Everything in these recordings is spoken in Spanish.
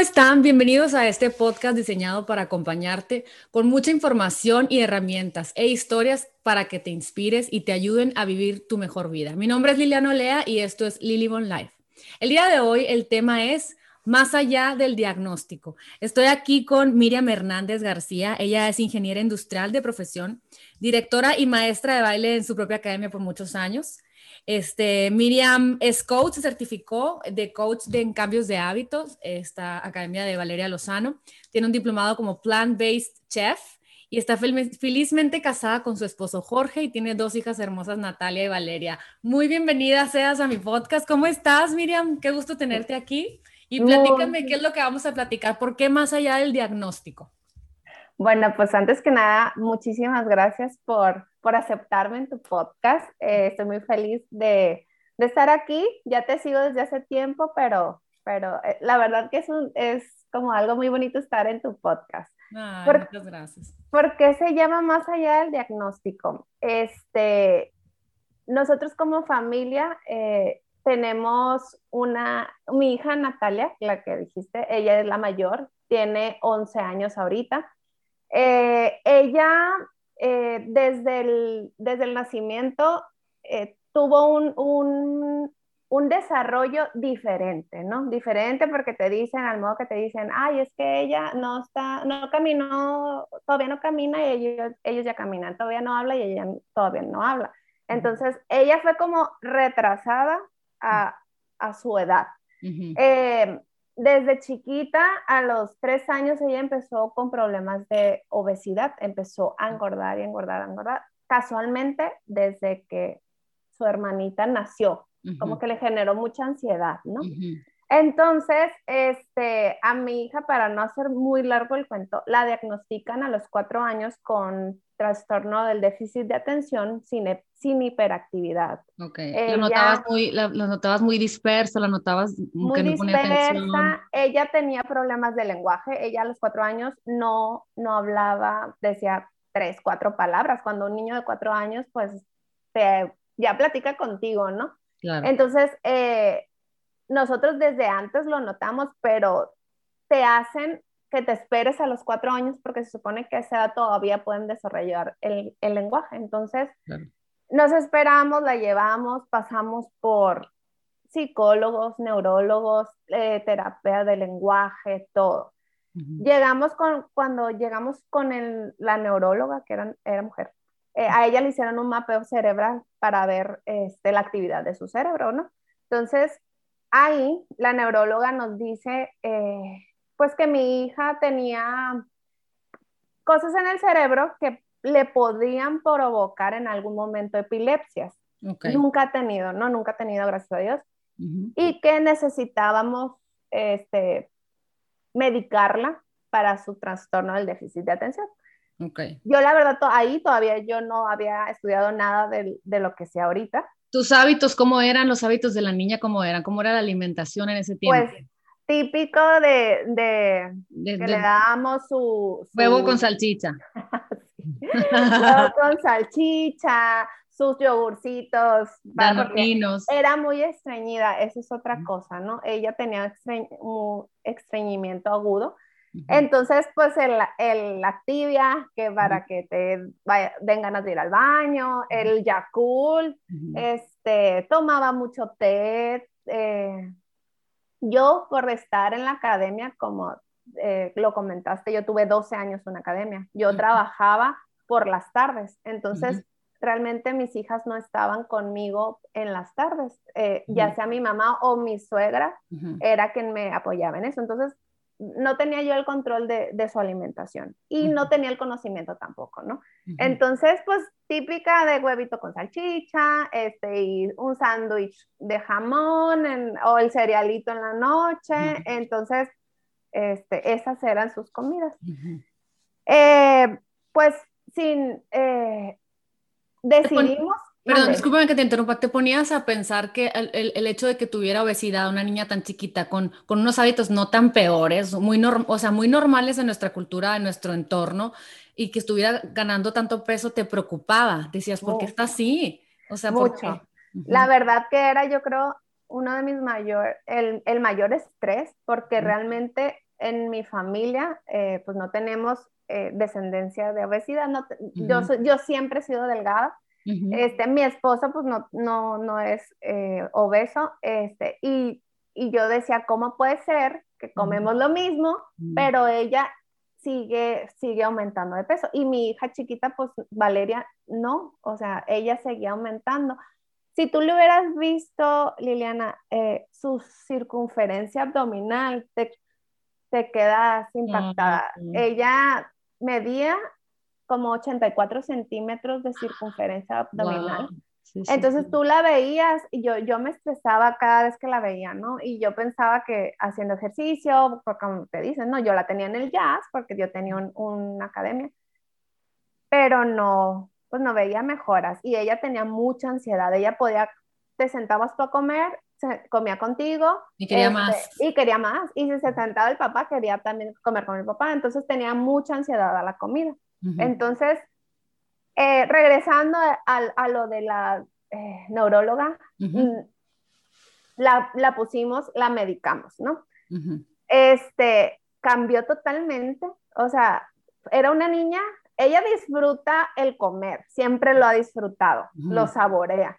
están? Bienvenidos a este podcast diseñado para acompañarte con mucha información y herramientas e historias para que te inspires y te ayuden a vivir tu mejor vida. Mi nombre es Liliana Olea y esto es Lily Bon Life. El día de hoy el tema es más allá del diagnóstico. Estoy aquí con Miriam Hernández García. Ella es ingeniera industrial de profesión, directora y maestra de baile en su propia academia por muchos años. Este, Miriam es coach, se certificó de coach de en cambios de hábitos, esta academia de Valeria Lozano. Tiene un diplomado como plant-based chef y está felizmente casada con su esposo Jorge y tiene dos hijas hermosas, Natalia y Valeria. Muy bienvenida seas a mi podcast. ¿Cómo estás, Miriam? Qué gusto tenerte aquí. Y platícame qué es lo que vamos a platicar, ¿por qué más allá del diagnóstico? Bueno, pues antes que nada, muchísimas gracias por, por aceptarme en tu podcast. Eh, estoy muy feliz de, de, estar aquí. Ya te sigo desde hace tiempo, pero, pero eh, la verdad que es, un, es como algo muy bonito estar en tu podcast. muchas gracias. ¿Por qué se llama más allá del diagnóstico? Este, nosotros como familia eh, tenemos una, mi hija Natalia, la que dijiste, ella es la mayor, tiene 11 años ahorita. Eh, ella, eh, desde, el, desde el nacimiento, eh, tuvo un, un, un, desarrollo diferente, ¿no? Diferente porque te dicen, al modo que te dicen, ay, es que ella no está, no caminó, todavía no camina y ellos, ellos ya caminan, todavía no habla y ella todavía no habla. Entonces, ella fue como retrasada a, su edad. Eh, desde chiquita, a los tres años, ella empezó con problemas de obesidad, empezó a engordar y engordar, engordar. Casualmente, desde que su hermanita nació, como que le generó mucha ansiedad, ¿no? Entonces, este, a mi hija, para no hacer muy largo el cuento, la diagnostican a los cuatro años con trastorno del déficit de atención sin, sin hiperactividad. Ok, lo, notabas muy, la, notabas muy dispersa, la notabas muy que no dispersa. Ella tenía problemas de lenguaje, ella a los cuatro años no, no hablaba, decía tres, cuatro palabras. Cuando un niño de cuatro años, pues, ya platica contigo, ¿no? Claro. Entonces, eh, nosotros desde antes lo notamos, pero te hacen que te esperes a los cuatro años porque se supone que a esa edad todavía pueden desarrollar el, el lenguaje. Entonces, nos esperamos, la llevamos, pasamos por psicólogos, neurólogos, eh, terapia de lenguaje, todo. Llegamos con, cuando llegamos con el, la neuróloga, que era, era mujer, eh, a ella le hicieron un mapeo cerebral para ver este, la actividad de su cerebro, ¿no? Entonces, ahí la neuróloga nos dice, eh, pues que mi hija tenía cosas en el cerebro que le podían provocar en algún momento epilepsias. Nunca ha tenido, ¿no? Nunca ha tenido, gracias a Dios. Y que necesitábamos este, medicarla para su trastorno del déficit de atención. Okay. Yo la verdad, ahí todavía yo no había estudiado nada de, de lo que sé ahorita. ¿Tus hábitos cómo eran? ¿Los hábitos de la niña cómo eran? ¿Cómo era la alimentación en ese tiempo? Pues típico de, de, que le dábamos su, Huevo con salchicha. Huevo con salchicha, sus yogurcitos. Era muy estreñida, eso es otra cosa, ¿no? Ella tenía un estreñimiento agudo entonces, pues el, el, la tibia, que para que te vaya, den ganas de ir al baño, el Yakult, este, tomaba mucho té. Eh, yo, por estar en la academia, como eh, lo comentaste, yo tuve 12 años en academia. Yo trabajaba por las tardes, entonces realmente mis hijas no estaban conmigo en las tardes, eh, ya sea mi mamá o mi suegra era quien me apoyaba en eso. Entonces, no tenía yo el control de, su alimentación y no tenía el conocimiento tampoco, ¿no? Entonces, pues típica de huevito con salchicha, este, y un sándwich de jamón o el cerealito en la noche, entonces, este, esas eran sus comidas. Eh, pues sin, eh, decidimos Perdón, discúlpame que te interrumpa. ¿Te ponías a pensar que el, hecho de que tuviera obesidad una niña tan chiquita con, con unos hábitos no tan peores, muy o sea, muy normales en nuestra cultura, en nuestro entorno, y que estuviera ganando tanto peso, te preocupaba? Decías, ¿por qué está así? O sea, Mucho. La verdad que era, yo creo, uno de mis mayores, el, el, mayor estrés, porque realmente en mi familia, eh, pues no tenemos eh, descendencia de obesidad. No, yo, yo siempre he sido delgada. Este, mi esposo pues no, no, no es eh, obeso. Este, y, y, yo decía, ¿cómo puede ser que comemos lo mismo, pero ella sigue, sigue aumentando de peso? Y mi hija chiquita, pues Valeria, no, o sea, ella seguía aumentando. Si tú le hubieras visto, Liliana, eh, su circunferencia abdominal, te, te quedas impactada. Ella medía como 84 centímetros de circunferencia abdominal. Entonces tú la veías y yo, yo me estresaba cada vez que la veía, ¿no? Y yo pensaba que haciendo ejercicio, porque como te dicen, no, yo la tenía en el jazz porque yo tenía una academia, pero no, pues no veía mejoras y ella tenía mucha ansiedad, ella podía, te sentabas tú a comer, se, comía contigo. Y quería este, más. Y quería más. Y si se sentaba el papá, quería también comer con el papá, entonces tenía mucha ansiedad a la comida. Entonces, eh, regresando a, lo de la eh, neuróloga, mm, la, la, pusimos, la medicamos, ¿no? Este, cambió totalmente, o sea, era una niña ella disfruta el comer, siempre lo ha disfrutado, lo saborea.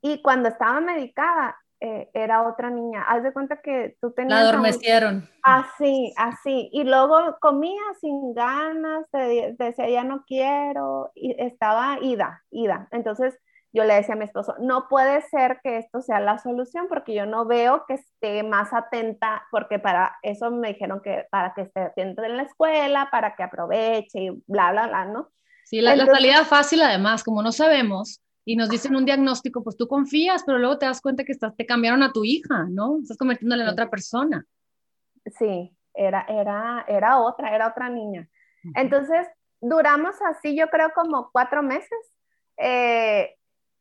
Y cuando estaba medicada, eh, era otra niña. Haz de cuenta que tú tenías... La adormecieron. Así, así. Y luego comía sin ganas, decía, ya no quiero, y estaba ida, ida. Entonces, yo le decía a mi esposo, no puede ser que esto sea la solución porque yo no veo que esté más atenta, porque para eso me dijeron que para que esté atenta en la escuela, para que aproveche y bla, bla, bla, ¿no? Sí, la, salida fácil además, como no sabemos y nos dicen un diagnóstico, pues tú confías, pero luego te das cuenta que estás, te cambiaron a tu hija, ¿no? Estás convirtiéndola en otra persona. Sí, era, era, era otra, era otra niña. Entonces, duramos así, yo creo, como cuatro meses. Eh,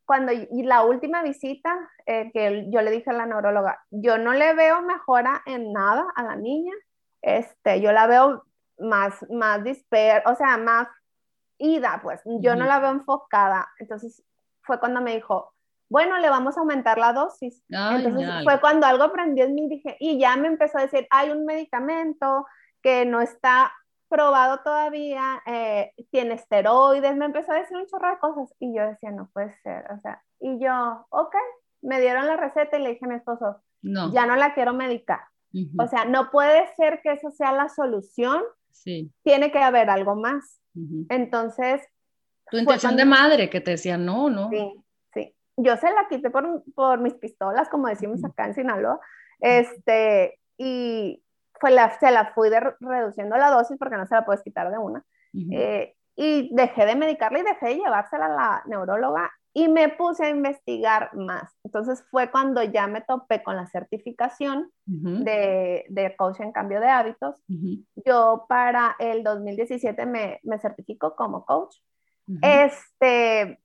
cuando y la última visita eh, que yo le dije a la neuróloga, yo no le veo mejora en nada a la niña, este, yo la veo más, más disper, o sea, más ida, pues, yo no la veo enfocada. Entonces fue cuando me dijo, bueno, le vamos a aumentar la dosis. Entonces fue cuando algo aprendió en mí, dije, y ya me empezó a decir, hay un medicamento que no está probado todavía, eh, tiene esteroides, me empezó a decir un chorro de cosas y yo decía, no puede ser, o sea, y yo, ok, me dieron la receta y le dije a mi esposo, no. ya no la quiero medicar. O sea, no puede ser que eso sea la solución, sí. tiene que haber algo más. Entonces... Tu intención de madre que te decía, no, no. Sí, sí. Yo se la quité por, por mis pistolas, como decimos acá en Sinaloa, este, y, se la fui reduciendo la dosis porque no se la puedes quitar de una. Eh, y dejé de medicarla y dejé de llevársela a la neuróloga y me puse a investigar más. Entonces fue cuando ya me topé con la certificación de, de, coach en cambio de hábitos. Yo para el 2017 me, me certifico como coach. Este,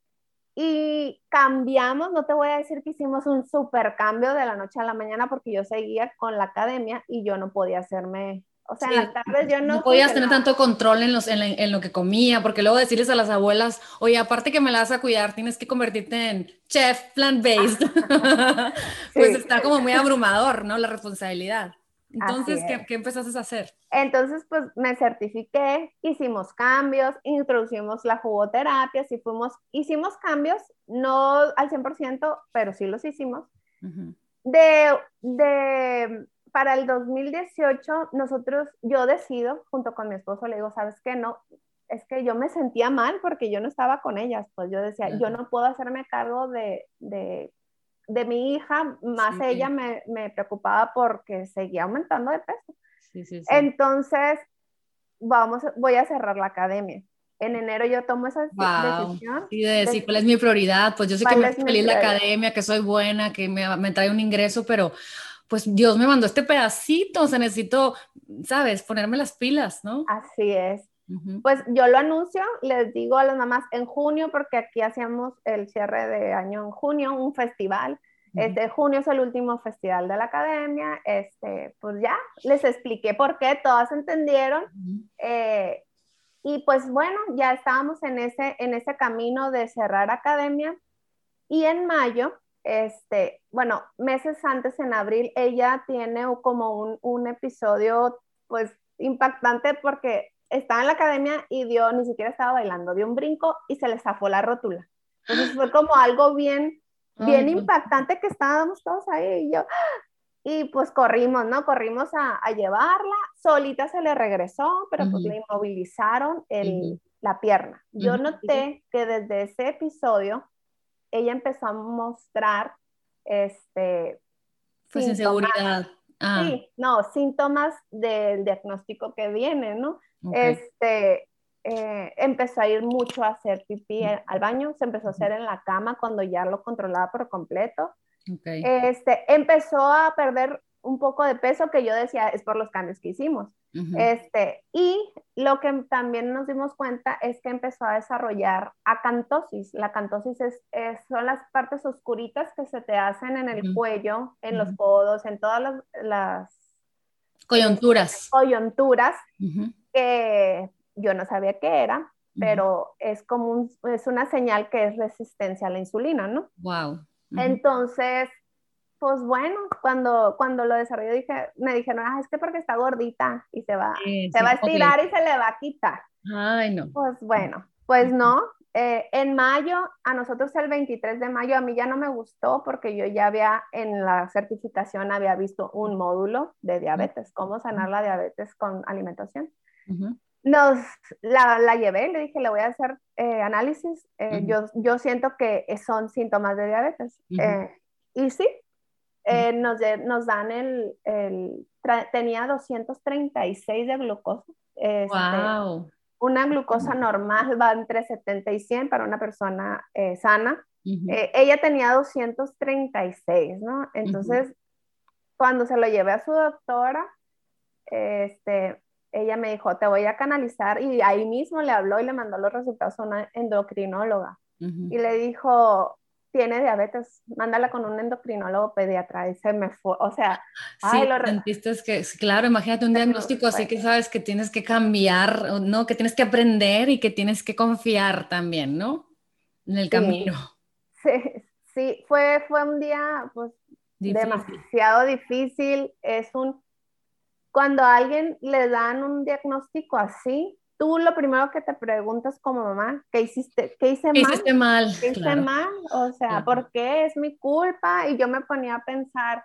y cambiamos, no te voy a decir que hicimos un super cambio de la noche a la mañana porque yo seguía con la academia y yo no podía hacerme, o sea, en las tardes yo no... No podías tener tanto control en, los, en, lo que comía, porque luego decirles a las abuelas, oye, aparte que me la vas a cuidar, tienes que convertirte en chef plant-based. pues está como muy abrumador, ¿no? La responsabilidad. Entonces, ¿qué, ¿qué, empezaste a hacer? Entonces, pues me certifiqué, hicimos cambios, introducimos la jugoterapia, sí fuimos, hicimos cambios, no al 100%, pero sí los hicimos. de, de, para el 2018, nosotros, yo decido, junto con mi esposo, le digo, ¿sabes qué? No, es que yo me sentía mal porque yo no estaba con ellas, pues yo decía, yo no puedo hacerme cargo de, de de mi hija, más ella me, me, preocupaba porque seguía aumentando de peso. Sí, sí, Entonces, vamos, voy a cerrar la academia. En enero yo tomo esa decisión. Y de decir cuál es mi prioridad, pues yo sé que me feliz la academia, que soy buena, que me, me trae un ingreso, pero pues Dios me mandó este pedacito, o sea, necesito, ¿sabes? Ponerme las pilas, ¿no? Así es. Pues yo lo anuncio, les digo a las mamás en junio, porque aquí hacíamos el cierre de año en junio, un festival. Este junio es el último festival de la academia. Este, pues ya les expliqué por qué, todas entendieron. Eh, y pues bueno, ya estábamos en ese, en ese camino de cerrar academia. Y en mayo este, bueno, meses antes, en abril, ella tiene como un, un episodio, pues, impactante porque estaba en la academia y dio, ni siquiera estaba bailando, dio un brinco y se le zafó la rótula. Entonces fue como algo bien, bien impactante que estábamos todos ahí y yo, y pues corrimos, ¿no? Corrimos a, a llevarla, solita se le regresó, pero pues le inmovilizaron el, la pierna. Yo noté que desde ese episodio ella empezó a mostrar este... Pues inseguridad. Ah. Sí, no, síntomas del diagnóstico que viene, ¿no? Este, eh, empezó a ir mucho a hacer pipí al baño, se empezó a hacer en la cama cuando ya lo controlaba por completo. Este, empezó a perder un poco de peso que yo decía es por los cambios que hicimos. este, y lo que también nos dimos cuenta es que empezó a desarrollar acantosis. La acantosis es, son las partes oscuritas que se te hacen en el cuello, en los codos, en todas las, las coyunturas. coyunturas que yo no sabía qué era, pero es como es una señal que es resistencia a la insulina, ¿no? Wow. Entonces, pues bueno, cuando, cuando lo desarrollé dije, me dijeron, ah, es que porque está gordita y se va, se va a estirar y se le va a quitar. Ay, no. Pues bueno, pues no. Eh, en mayo, a nosotros el 23 de mayo, a mí ya no me gustó porque yo ya había en la certificación, había visto un módulo de diabetes, cómo sanar la diabetes con alimentación. Nos, la, la, llevé, le dije, le voy a hacer eh, análisis, eh, yo, yo siento que son síntomas de diabetes. y sí, nos, nos, dan el, el tenía 236 de glucosa. wow. Este, una glucosa normal va entre 70 y 100 para una persona eh, sana. Eh, ella tenía 236, ¿no? Entonces, cuando se lo llevé a su doctora, este, ella me dijo, te voy a canalizar, y ahí mismo le habló y le mandó los resultados a una endocrinóloga. Y le dijo, tiene diabetes, mándala con un endocrinólogo pediatra y se me fue, o sea, sí, lo sentiste que, claro, imagínate un diagnóstico así que sabes que tienes que cambiar, ¿no? Que tienes que aprender y que tienes que confiar también, ¿no? En el camino. Sí, sí, fue, fue un día pues demasiado difícil, es un, cuando a alguien le dan un diagnóstico así, tú lo primero que te preguntas como mamá, ¿qué hiciste? ¿Qué hice mal? Hiciste mal. ¿Qué hice mal? O sea, ¿por qué es mi culpa? Y yo me ponía a pensar,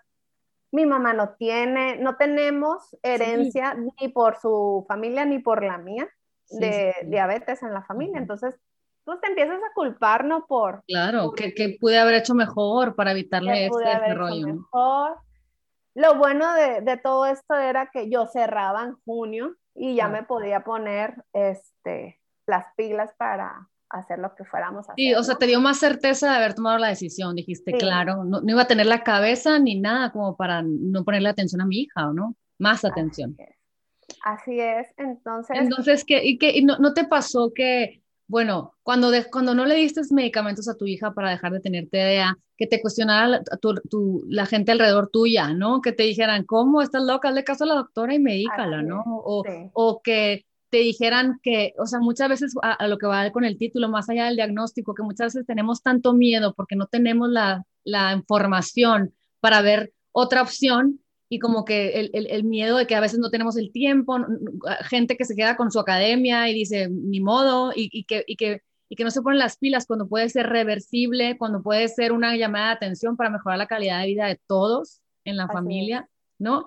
mi mamá no tiene, no tenemos herencia ni por su familia ni por la mía de diabetes en la familia. Entonces, tú te empiezas a culpar, ¿no? Por... Claro, que, que, pude haber hecho mejor para evitarle este, rollo. Mejor. Lo bueno de, de todo esto era que yo cerraba en junio y ya me podía poner este, las pilas para hacer lo que fuéramos a hacer. Sí, o sea, te dio más certeza de haber tomado la decisión, dijiste, claro, no, iba a tener la cabeza ni nada como para no ponerle atención a mi hija, ¿o no? Más atención. Así es, entonces... Entonces, ¿qué, y qué, no, no, te pasó que, bueno, cuando, de, cuando no le diste medicamentos a tu hija para dejar de tener TDA, que te cuestionara la, tu, la gente alrededor tuya, ¿no? Que te dijeran, ¿cómo? ¿Estás loca? Hazle caso a la doctora y medícala, ¿no? O, o, que te dijeran que, o sea, muchas veces a, lo que va con el título, más allá del diagnóstico, que muchas veces tenemos tanto miedo porque no tenemos la, la información para ver otra opción y como que el, el, el, miedo de que a veces no tenemos el tiempo, gente que se queda con su academia y dice, ni modo, y, y que, y que y que no se ponen las pilas cuando puede ser reversible, cuando puede ser una llamada de atención para mejorar la calidad de vida de todos en la familia, ¿no?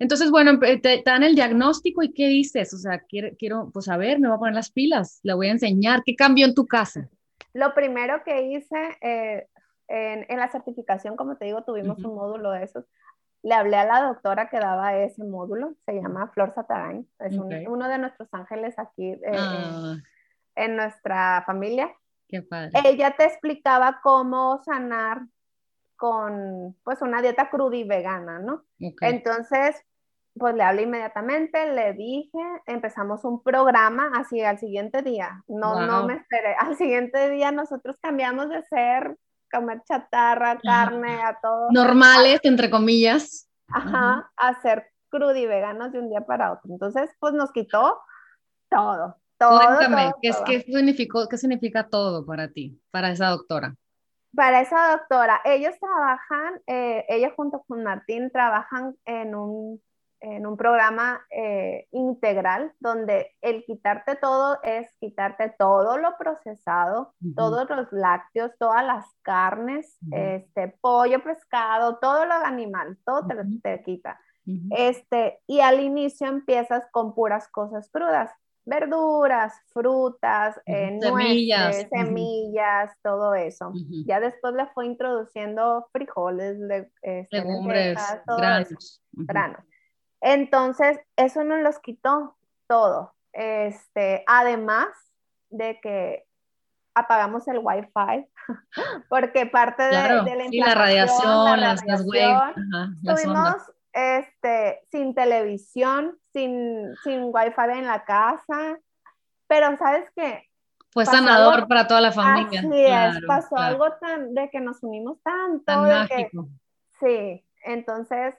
Entonces, bueno, te, dan el diagnóstico y ¿qué dices? O sea, quiero, quiero, pues a ver, me voy a poner las pilas, le voy a enseñar. ¿Qué cambió en tu casa? Lo primero que hice eh, en, en, la certificación, como te digo, tuvimos un módulo de esos. Le hablé a la doctora que daba ese módulo, se llama Flor Satarain, es uno de nuestros ángeles aquí. Eh, ah en nuestra familia. Qué padre. Ella te explicaba cómo sanar con pues una dieta cruda y vegana, ¿no? Entonces, pues le hablé inmediatamente, le dije, empezamos un programa así al siguiente día. No, no me esperé. Al siguiente día nosotros cambiamos de ser comer chatarra, carne, a todo. Normales, entre comillas. Ajá, a ser crudo y veganos de un día para otro. Entonces, pues nos quitó todo. Todo, ¿qué, significó, ¿qué significa todo para ti, para esa doctora? para esa doctora, ellos trabajan, eh, ella junto con Martín trabajan en un, en un programa eh, integral donde el quitarte todo es quitarte todo lo procesado, todos los lácteos, todas las carnes, este, pollo, pescado, todo lo animal, todo te, te quita. Este, y al inicio empiezas con puras cosas crudas, verduras, frutas, eh, semillas, semillas, todo eso. Ya después le fue introduciendo frijoles, este, legumbres, granos. granos. Entonces, eso nos los quitó todo. Este, además de que apagamos el wifi, porque parte de, la, la radiación, las, las waves, tuvimos este, sin televisión, sin, sin wifi en la casa, pero sabes qué? Fue sanador para toda la familia. Así es, pasó algo tan, de que nos unimos tanto. Tan mágico. sí, entonces,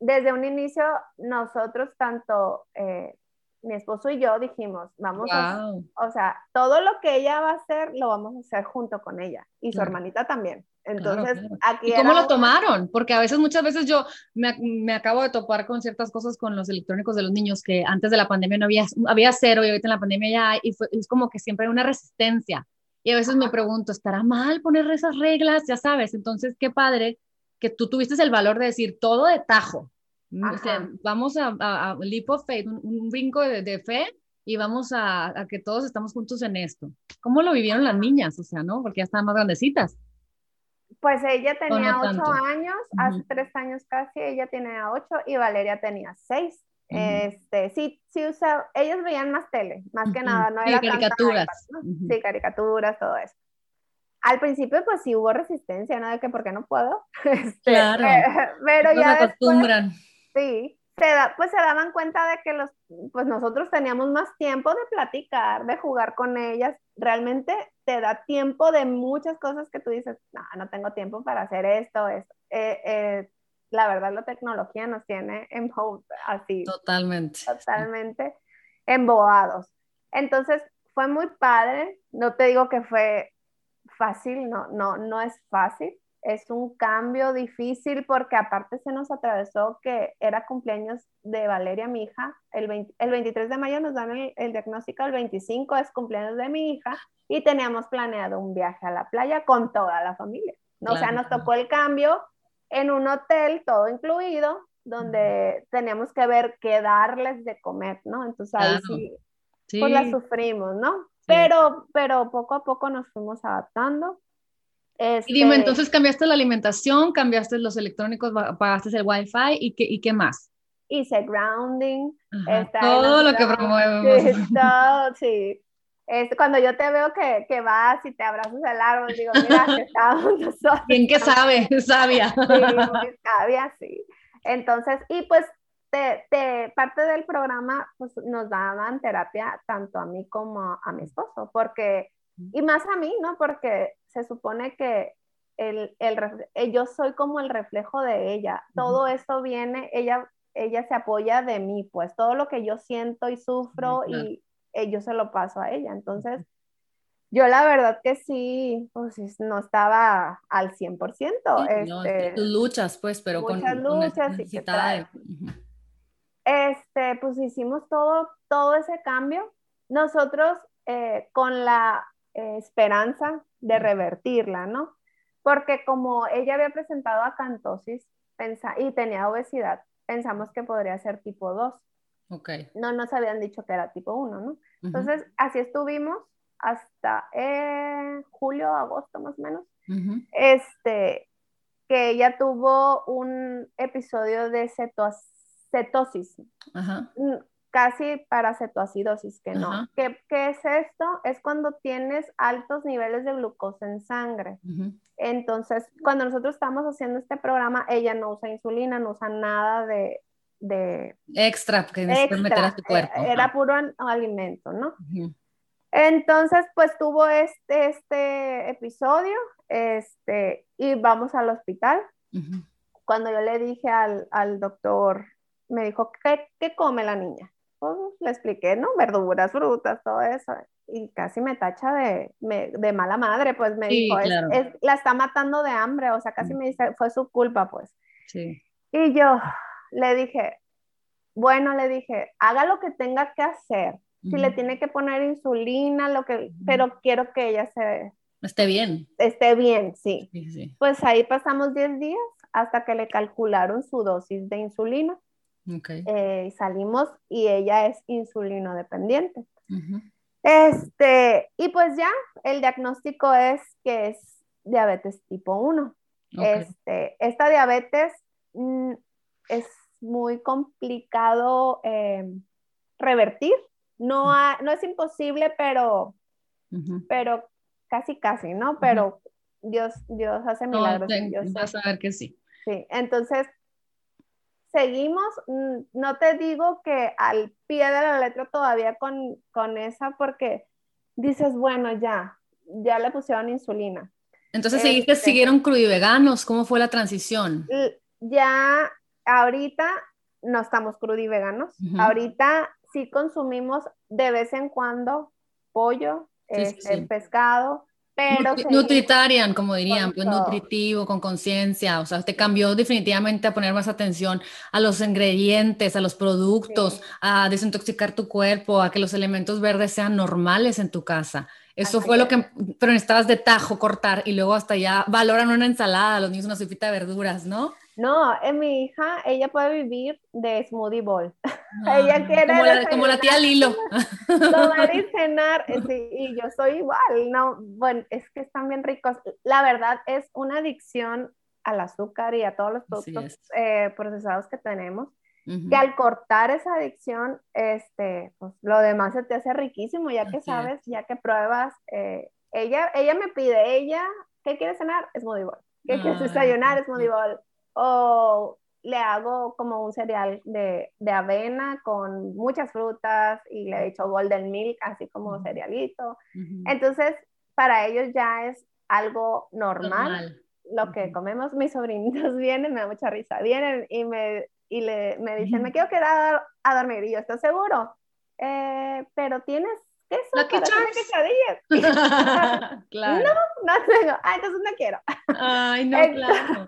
desde un inicio, nosotros tanto, eh, mi esposo y yo dijimos, vamos a, o sea, todo lo que ella va a hacer, lo vamos a hacer junto con ella y su hermanita también. Entonces, aquí... ¿Y cómo lo tomaron? Porque a veces, muchas veces yo me, me, acabo de topar con ciertas cosas con los electrónicos de los niños que antes de la pandemia no había, había cero y ahorita en la pandemia ya hay, y es como que siempre hay una resistencia. Y a veces me pregunto, ¿estará mal poner esas reglas? Ya sabes, entonces qué padre que tú tuviste el valor de decir todo de tajo. vamos a, a, leap of faith, un, brinco de, de, fe y vamos a, a, que todos estamos juntos en esto. ¿Cómo lo vivieron las niñas? O sea, ¿no? Porque ya estaban más grandecitas. Pues ella tenía ocho años, hace tres años casi, ella tenía ocho y Valeria tenía seis. Este, sí, sí usa, ellos veían más tele, más que nada, no era caricaturas. Sí, caricaturas, todo eso. Al principio, pues sí hubo resistencia, ¿no? De que, ¿por qué no puedo? Este, claro. pero ya. Se acostumbran. sí, se da, pues se daban cuenta de que los, pues nosotros teníamos más tiempo de platicar, de jugar con ellas. Realmente te da tiempo de muchas cosas que tú dices, no, no tengo tiempo para hacer esto, esto. Eh, eh, la verdad, la tecnología nos tiene en así. Totalmente. Totalmente emboados. Entonces, fue muy padre. No te digo que fue fácil, no, no, no es fácil es un cambio difícil porque aparte se nos atravesó que era cumpleaños de Valeria, mi hija. El, el 23 de mayo nos dan el, diagnóstico, el 25 es cumpleaños de mi hija y teníamos planeado un viaje a la playa con toda la familia. O sea, nos tocó el cambio en un hotel, todo incluido, donde teníamos que ver qué darles de comer, ¿no? Entonces ahí sí, pues la sufrimos, ¿no? Pero, pero poco a poco nos fuimos adaptando y dime, este entonces cambiaste la alimentación, cambiaste los electrónicos, pagaste el wifi y qué, y qué más? Hice grounding. todo lo que promovemos. Sí, todo, sí. Este, cuando yo te veo que, que, vas y te abrazas el árbol, digo, mira, que nosotros. Bien que sabe, sabia. Sí, muy sabia, sí. Entonces, y pues te, te, parte del programa pues, nos daban terapia tanto a mí como a mi esposo, porque, y más a mí, ¿no? Porque se supone que el, el, eh, yo soy como el reflejo de ella. Todo esto viene, ella, ella se apoya de mí, pues todo lo que yo siento y sufro y eh, yo se lo paso a ella. Entonces, yo la verdad que sí, pues no estaba al 100%. este, luchas, pues, pero muchas con luchas y Este, pues hicimos todo, todo ese cambio. Nosotros eh, con la esperanza de revertirla, ¿no? Porque como ella había presentado acantosis y tenía obesidad, pensamos que podría ser tipo 2. Ok. No nos habían dicho que era tipo 1, ¿no? Entonces, así estuvimos hasta eh, julio, agosto más o menos. Este, que ella tuvo un episodio de cetosis. Ajá. Mm, casi para cetoacidosis, que no. ¿Qué, ¿Qué, es esto? Es cuando tienes altos niveles de glucosa en sangre. Entonces, cuando nosotros estamos haciendo este programa, ella no usa insulina, no usa nada de... de extra que necesitas meter a tu cuerpo. Eh, era puro alimento, ¿no? Entonces, pues tuvo este, este episodio este, y vamos al hospital. Cuando yo le dije al, al doctor, me dijo, ¿qué, ¿qué come la niña? pues, le expliqué, ¿no? Verduras, frutas, todo eso. Y casi me tacha de, de mala madre, pues me dijo, es, la está matando de hambre, o sea, casi mm. me dice, fue su culpa, pues. Sí. Y yo le dije, bueno, le dije, haga lo que tenga que hacer. Si le tiene que poner insulina, lo que, pero quiero que ella se... Esté bien. Esté bien, sí. Pues ahí pasamos 10 días hasta que le calcularon su dosis de insulina. Okay. Eh, salimos y ella es insulino dependiente. Este, y pues ya, el diagnóstico es que es diabetes tipo 1. Este, esta diabetes mm, es muy complicado eh, revertir. No, no es imposible, pero, pero casi, casi, ¿no? Pero Dios, Dios hace milagros. vas a ver que sí. Sí, entonces seguimos, mm, no te digo que al pie de la letra todavía con, con esa, porque dices, bueno, ya, ya le pusieron insulina. Entonces, ¿seguiste, este, ¿siguieron veganos ¿Cómo fue la transición? Ya ahorita no estamos crudiveganos. veganos. Ahorita sí consumimos de vez en cuando pollo, este, pescado, pero... Nutritarian, como dirían, pues nutritivo, con conciencia, o sea, te cambió definitivamente a poner más atención a los ingredientes, a los productos, a desintoxicar tu cuerpo, a que los elementos verdes sean normales en tu casa. Eso fue lo que, pero necesitabas de tajo cortar y luego hasta ya valoran una ensalada, los niños una sopita de verduras, ¿no? No, en mi hija, ella puede vivir de smoothie bowl. ella ah, quiere como la, como la, tía Lilo. Tomar y cenar, sí, y yo soy igual, no, bueno, es que están bien ricos. La verdad es una adicción al azúcar y a todos los productos eh, procesados que tenemos que al cortar esa adicción, este, pues lo demás se te hace riquísimo, ya que sabes, ya que pruebas. Eh, ella, ella me pide, ella, ¿qué quiere cenar? Es bowl. ¿Qué quieres desayunar? Es bowl. O le hago como un cereal de, de, avena con muchas frutas y le he hecho golden milk, así como cerealito. Entonces, para ellos ya es algo normal. Lo que comemos, mis sobrinitos vienen, me da mucha risa, vienen y me y le, me dicen, me quiero quedar a dormir. Y yo, ¿estás seguro? Eh, pero tienes queso Lucky para quesadillas. claro. No, no tengo. Ah, entonces no quiero. Ay, no, claro.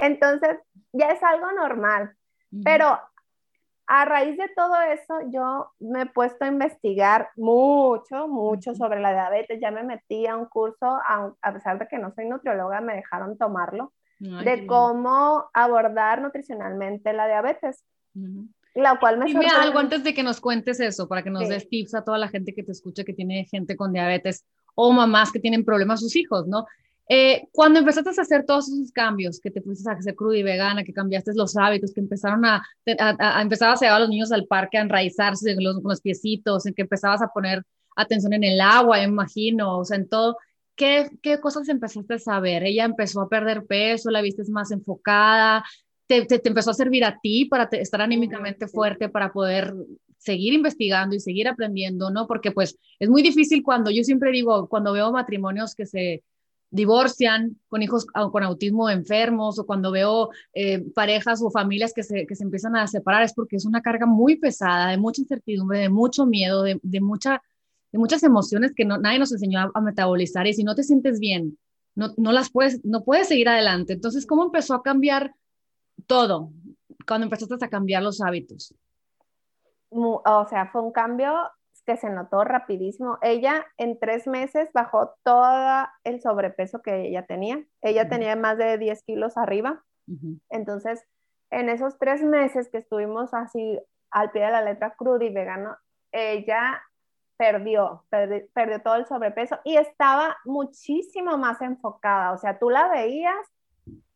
Entonces, ya es algo normal. Pero a raíz de todo eso, yo me he puesto a investigar mucho, mucho sobre la diabetes. Ya me metí a un curso, a, a pesar de que no soy nutrióloga, me dejaron tomarlo de cómo abordar nutricionalmente la diabetes. La cual me Dime algo antes de que nos cuentes eso, para que nos des tips a toda la gente que te escucha que tiene gente con diabetes o mamás que tienen problemas sus hijos, ¿no? Eh, cuando empezaste a hacer todos esos cambios, que te pusiste a hacer cruda y vegana, que cambiaste los hábitos, que empezaron a, a, empezabas a llevar a los niños al parque a enraizarse con los, los piecitos, en que empezabas a poner atención en el agua, me imagino, o sea, en todo, ¿qué, qué cosas empezaste a saber? ¿Ella empezó a perder peso? ¿La viste más enfocada? ¿Te, te, empezó a servir a ti para estar anímicamente fuerte, para poder seguir investigando y seguir aprendiendo, ¿no? Porque pues es muy difícil cuando, yo siempre digo, cuando veo matrimonios que se divorcian con hijos con autismo enfermos o cuando veo eh, parejas o familias que se, que se empiezan a separar es porque es una carga muy pesada, de mucha incertidumbre, de mucho miedo, de, de mucha de muchas emociones que no, nadie nos enseñó a, metabolizar y si no te sientes bien, no, no las puedes, no puedes seguir adelante. Entonces, ¿cómo empezó a cambiar todo cuando empezaste a cambiar los hábitos? O sea, fue un cambio que se notó rapidísimo. Ella en tres meses bajó todo el sobrepeso que ella tenía. Ella tenía más de 10 kilos arriba. Entonces, en esos tres meses que estuvimos así al pie de la letra cruda y vegano, ella perdió, perdió, todo el sobrepeso y estaba muchísimo más enfocada. O sea, tú la veías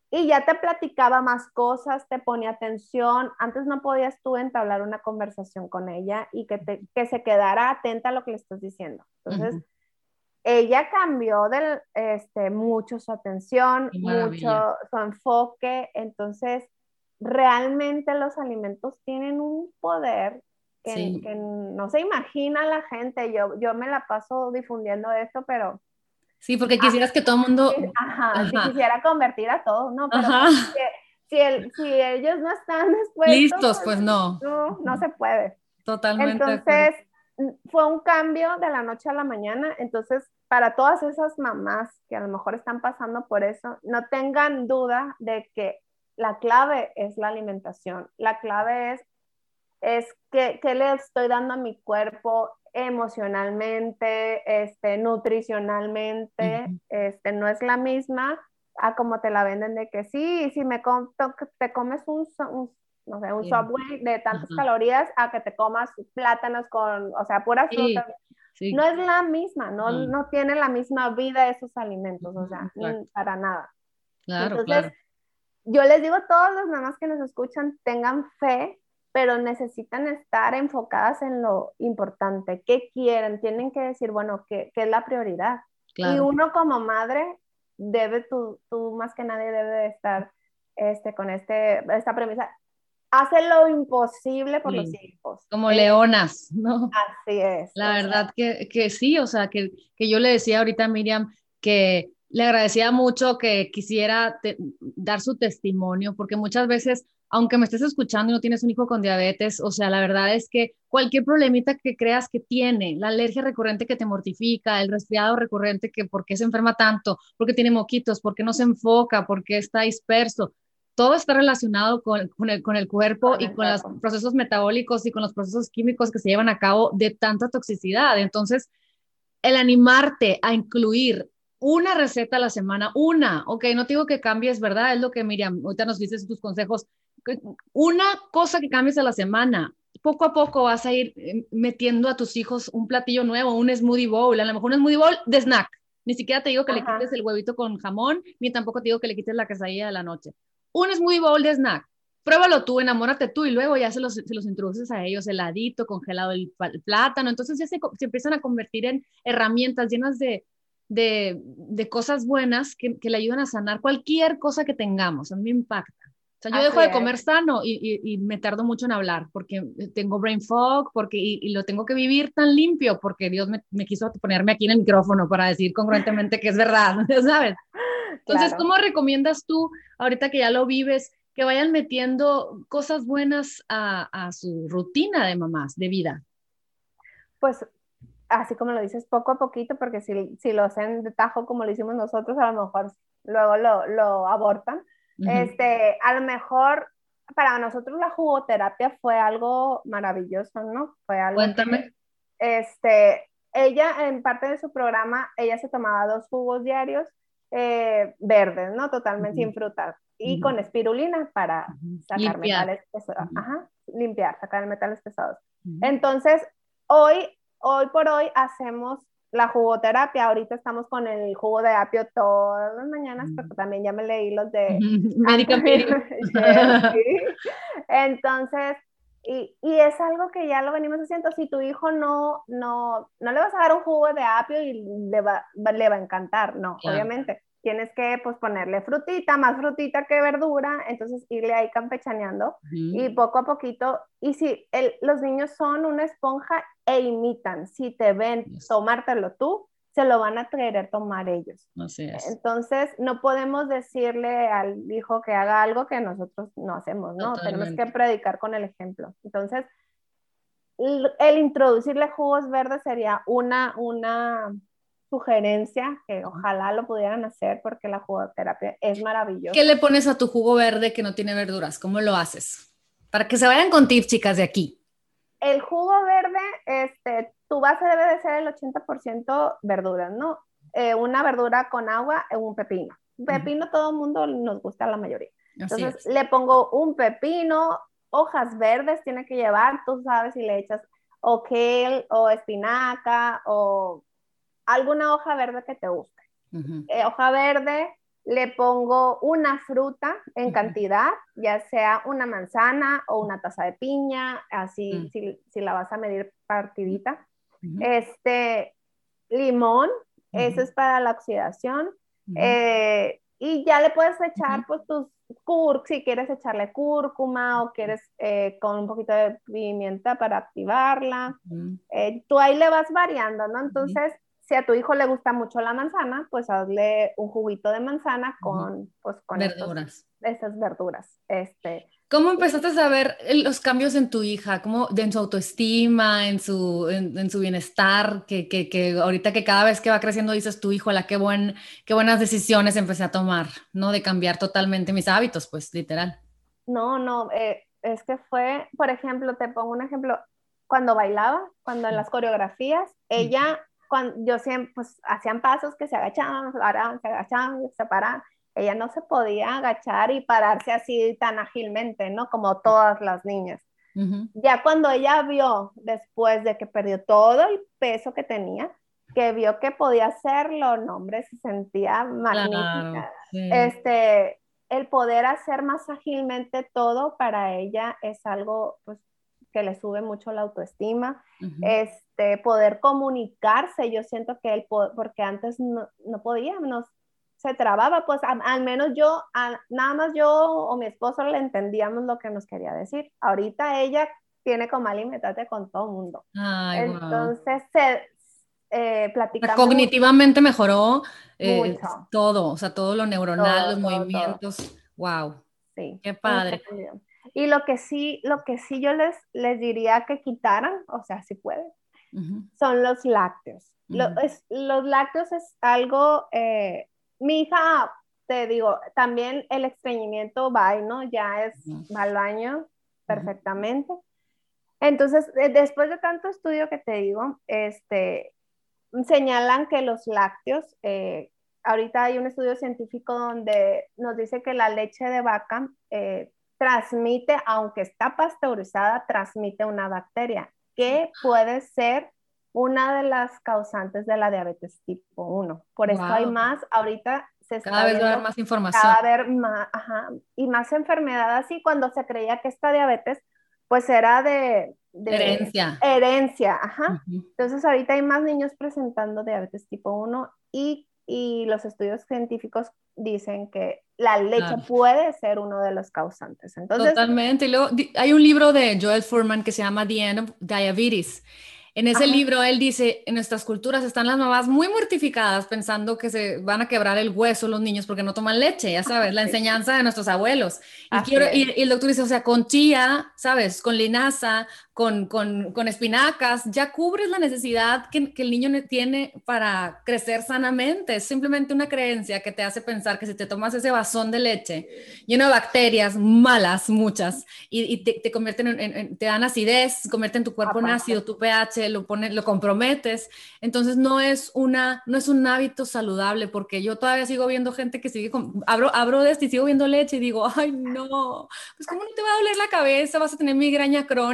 y ya te platicaba más cosas, te ponía atención. Antes no podías tú entablar una conversación con ella y que, te, que se quedara atenta a lo que le estás diciendo. Entonces, ella cambió del, este, mucho su atención, mucho su enfoque. Entonces, realmente los alimentos tienen un poder que, no se imagina la gente. Yo, yo me la paso difundiendo esto, pero... Sí, porque ah, quisieras que todo el mundo... Ajá, Si quisiera convertir a todos, ¿no? Pero si, si, ellos no están dispuestos... Listos, pues, pues, no. no. No se puede. Totalmente. Entonces, fue un cambio de la noche a la mañana. Entonces, para todas esas mamás que a lo mejor están pasando por eso, no tengan duda de que la clave es la alimentación. La clave es, es que, le estoy dando a mi cuerpo emocionalmente, este, nutricionalmente, este, no es la misma a como te la venden de que sí, si me te comes un, no sé, un subway de tantas calorías a que te comas plátanos con, o sea, puras frutas. No es la misma, no, no tiene la misma vida esos alimentos, o sea, para nada. Claro, Entonces, yo les digo a todas las mamás que nos escuchan, tengan fe, pero necesitan estar enfocadas en lo importante, qué quieren, tienen que decir, bueno, qué, qué es la prioridad. Y uno como madre debe, tú, tú más que nadie debe estar este, con este, esta premisa, hace lo imposible por los hijos. Como leonas, ¿no? Así es. La verdad que, que, sí, o sea, que, que, yo le decía ahorita a Miriam que le agradecía mucho que quisiera dar su testimonio, porque muchas veces, aunque me estés escuchando y no tienes un hijo con diabetes, o sea, la verdad es que cualquier problemita que creas que tiene, la alergia recurrente que te mortifica, el resfriado recurrente que por qué se enferma tanto, porque tiene moquitos, porque no se enfoca, porque está disperso, todo está relacionado con, con, el, con el, cuerpo y con los procesos metabólicos y con los procesos químicos que se llevan a cabo de tanta toxicidad. Entonces, el animarte a incluir una receta a la semana, una, ok, no te digo que cambies, ¿verdad? Es lo que Miriam, ahorita nos dices tus consejos, una cosa que cambies a la semana, poco a poco vas a ir eh, metiendo a tus hijos un platillo nuevo, un smoothie bowl, a lo mejor un smoothie bowl de snack. Ni siquiera te digo que le quites el huevito con jamón, ni tampoco te digo que le quites la quesadilla de la noche un smoothie bowl de snack. Pruébalo tú, enamórate tú y luego ya se los, se los introduces a ellos, heladito, congelado el, plátano. Entonces ya se, se, empiezan a convertir en herramientas llenas de, de, de cosas buenas que, que, le ayudan a sanar cualquier cosa que tengamos. A mí me impacta. O sea, yo dejo de comer sano y, y, me tardo mucho en hablar porque tengo brain fog porque, y, lo tengo que vivir tan limpio porque Dios me, me, quiso ponerme aquí en el micrófono para decir congruentemente que es verdad, ¿sabes? Entonces, ¿cómo recomiendas tú, ahorita que ya lo vives, que vayan metiendo cosas buenas a, su rutina de mamás, de vida? Pues así como lo dices, poco a poquito, porque si, si lo hacen de tajo como lo hicimos nosotros, a lo mejor luego lo, lo abortan. este, a lo mejor para nosotros la jugoterapia fue algo maravilloso, ¿no? Fue algo Cuéntame. este, ella en parte de su programa, ella se tomaba dos jugos diarios eh, verdes, ¿no? Totalmente sin frutas. Y con espirulina para sacar metales pesados. Ajá, limpiar, sacar metales pesados. Entonces, hoy, hoy por hoy hacemos la jugoterapia. Ahorita estamos con el jugo de apio todas las mañanas, pero también ya me leí los de... Entonces, y, y, es algo que ya lo venimos haciendo. Si tu hijo no, no, no le vas a dar un jugo de apio y le va, le va a encantar, no, obviamente. Tienes que pues ponerle frutita, más frutita que verdura, entonces irle ahí campechaneando y poco a poquito. Y si el, los niños son una esponja e imitan, si te ven tomártelo tú, se lo van a querer tomar ellos. Así es. Entonces, no podemos decirle al hijo que haga algo que nosotros no hacemos, ¿no? Tenemos que predicar con el ejemplo. Entonces, el, introducirle jugos verdes sería una, una sugerencia que ojalá lo pudieran hacer porque la jugoterapia es maravillosa. ¿Qué le pones a tu jugo verde que no tiene verduras? ¿Cómo lo haces? Para que se vayan con tips, chicas, de aquí. El jugo verde, este, tu base debe de ser el 80% verduras, ¿no? Eh, una verdura con agua, un pepino. pepino todo el mundo nos gusta la mayoría. Entonces le pongo un pepino, hojas verdes tiene que llevar, tú sabes si le echas o kale o espinaca o alguna hoja verde que te guste. Eh, hoja verde, le pongo una fruta en cantidad, ya sea una manzana o una taza de piña, así mm. si, si, la vas a medir partidita. Este, limón, eso es para la oxidación. Eh, y ya le puedes echar pues tus cur si quieres echarle cúrcuma o quieres eh, con un poquito de pimienta para activarla. Eh, tú ahí le vas variando, ¿no? Entonces, si a tu hijo le gusta mucho la manzana, pues hazle un juguito de manzana con, pues, con verduras. esas verduras. Este, ¿Cómo empezaste a ver los cambios en tu hija? ¿Cómo, en su autoestima, en su, en, su bienestar? Que, que, que, ahorita que cada vez que va creciendo dices tu hijo, la qué, buen, qué buenas decisiones empecé a tomar, ¿no? De cambiar totalmente mis hábitos, pues literal. No, no, eh, es que fue, por ejemplo, te pongo un ejemplo, cuando bailaba, cuando en las coreografías, ella, cuando yo siempre, pues hacían pasos que se agachaban, se paraban, se agachaban, se paraban ella no se podía agachar y pararse así tan ágilmente, ¿no? Como todas las niñas. Ya cuando ella vio, después de que perdió todo el peso que tenía, que vio que podía hacerlo, no, hombre, se sentía magnífica. Este, el poder hacer más ágilmente todo para ella es algo pues, que le sube mucho la autoestima. Este, poder comunicarse, yo siento que él, porque antes no, no podíamos, se trababa, pues al menos yo, nada más yo o mi esposo le entendíamos lo que nos quería decir. Ahorita ella tiene como alimentate con todo el mundo. Entonces se eh. Cognitivamente mejoró eh, todo, o sea, todo lo neuronal, los movimientos. Wow. Sí. Qué padre. Y lo que sí, lo que sí yo les, les diría que quitaran, o sea, si pueden, son los lácteos. los lácteos es algo eh, mi hija, te digo, también el estreñimiento va, ¿no? Ya es, va al baño perfectamente. Entonces, después de tanto estudio que te digo, este, señalan que los lácteos, eh, ahorita hay un estudio científico donde nos dice que la leche de vaca eh, transmite, aunque está pasteurizada, transmite una bacteria que puede ser una de las causantes de la diabetes tipo 1. Por eso hay más, ahorita se está Cada vez va a haber más información. Cada vez más, ajá, y más enfermedad así cuando se creía que esta diabetes pues era de, herencia. Herencia, ajá. Entonces ahorita hay más niños presentando diabetes tipo 1 y, y los estudios científicos dicen que la leche puede ser uno de los causantes. Entonces, Totalmente. Y luego hay un libro de Joel Furman que se llama The End of Diabetes en ese libro él dice, en nuestras culturas están las mamás muy mortificadas pensando que se van a quebrar el hueso los niños porque no toman leche, ya sabes, la enseñanza de nuestros abuelos. Y, quiero, y, el doctor dice, o sea, con chía, sabes, con linaza, con, con, con espinacas, ya cubres la necesidad que, que, el niño tiene para crecer sanamente. Es simplemente una creencia que te hace pensar que si te tomas ese vasón de leche lleno de bacterias malas, muchas, y, y te, te, convierten en, te dan acidez, convierten tu cuerpo en ácido, tu pH, lo, pone, lo comprometes. Entonces no es, una, no es un hábito saludable porque yo todavía sigo viendo gente que sigue, con, abro, abro de este y sigo viendo leche y digo, ay no, pues cómo no te va a doler la cabeza, vas a tener migraña crónica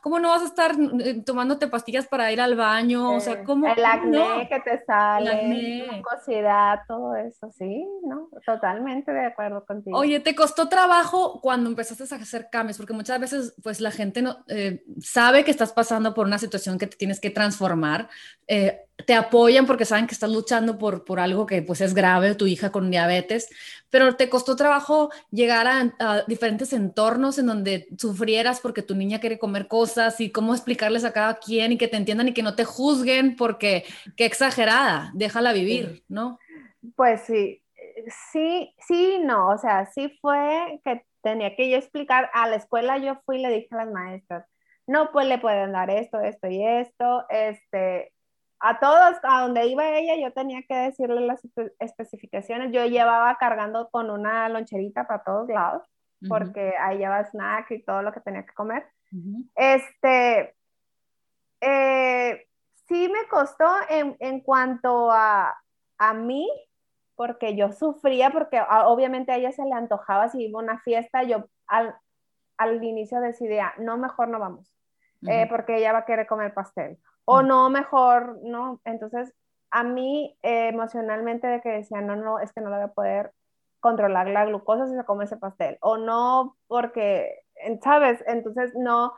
¿cómo no vas a estar eh, tomándote pastillas para ir al baño? O sea, ¿cómo? El acné que te sale, la mucosidad, todo eso, sí, ¿no? Totalmente de acuerdo contigo. Oye, ¿te costó trabajo cuando empezaste a hacer cambios? Porque muchas veces, pues, la gente no, eh, sabe que estás pasando por una situación que te tienes que transformar, eh, te apoyan porque saben que estás luchando por, por algo que pues es grave, tu hija con diabetes, pero te costó trabajo llegar a, diferentes entornos en donde sufrieras porque tu niña quiere comer cosas y cómo explicarles a cada quien y que te entiendan y que no te juzguen porque qué exagerada, déjala vivir, ¿no? Pues sí, sí, sí, no, o sea, sí fue que tenía que yo explicar, a la escuela yo fui y le dije a las maestras, no, pues le pueden dar esto, esto y esto, este, a todos, a donde iba ella, yo tenía que decirle las especificaciones. Yo llevaba cargando con una loncherita para todos lados, porque ahí lleva snack y todo lo que tenía que comer. Este, eh, sí me costó en, en cuanto a, a, mí, porque yo sufría, porque ah, obviamente a ella se le antojaba si iba a una fiesta, yo al, al inicio decidía, no, mejor no vamos, eh, porque ella va a querer comer pastel. O no mejor, ¿no? Entonces, a mí eh, emocionalmente de que decía, no, no, es que no lo voy a poder controlar la glucosa si se come ese pastel, o no, porque, ¿sabes? Entonces, no,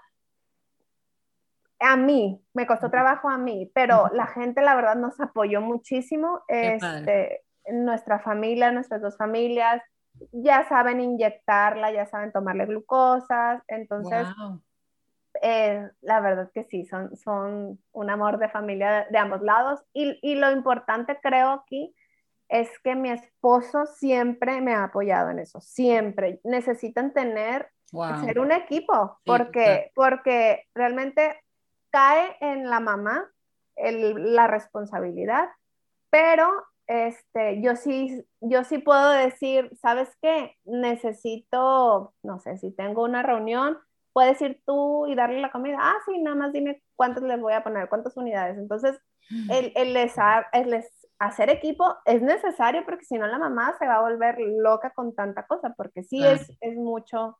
a mí, me costó trabajo a mí, pero la gente, la verdad, nos apoyó muchísimo, este, nuestra familia, nuestras dos familias, ya saben inyectarla, ya saben tomarle glucosas, entonces... Eh, la verdad que sí, son, son un amor de familia de, ambos lados. Y, y, lo importante creo aquí es que mi esposo siempre me ha apoyado en eso, siempre. Necesitan tener ser un equipo, porque, porque realmente cae en la mamá la responsabilidad, pero este, yo sí, yo sí puedo decir, ¿sabes qué? Necesito, no sé, si tengo una reunión, puedes ir tú y darle la comida. Ah, sí, nada más dime cuántas les voy a poner, cuántas unidades. Entonces, mm. el, el, les, el hacer equipo es necesario porque si no la mamá se va a volver loca con tanta cosa, porque sí es, es mucho.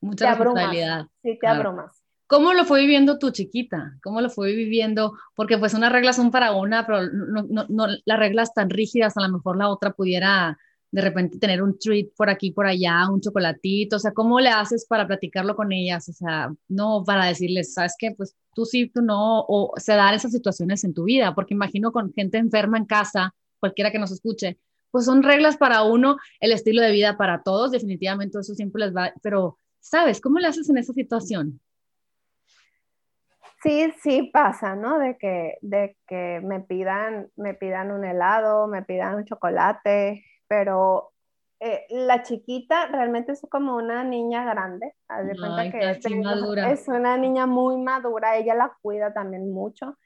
Mucha responsabilidad. Sí, te abrumas. ¿Cómo lo fue viviendo tu chiquita? ¿Cómo lo fue viviendo? Porque pues unas reglas son para una, pero no, no, no, las reglas tan rígidas, a lo mejor la otra pudiera de repente tener un treat por aquí, por allá, un chocolatito, o sea, ¿cómo le haces para platicarlo con ellas? O sea, no para decirles, ¿sabes qué? Pues tú sí, tú no, o se dan esas situaciones en tu vida, porque imagino con gente enferma en casa, cualquiera que nos escuche, pues son reglas para uno, el estilo de vida para todos, definitivamente eso siempre les va, pero, ¿sabes? ¿Cómo le haces en esa situación? sí, sí pasa, ¿no? De que, de que me pidan, me pidan un helado, me pidan un chocolate, pero eh, la chiquita realmente es como una niña grande. que es, una niña muy madura, ella la cuida también mucho.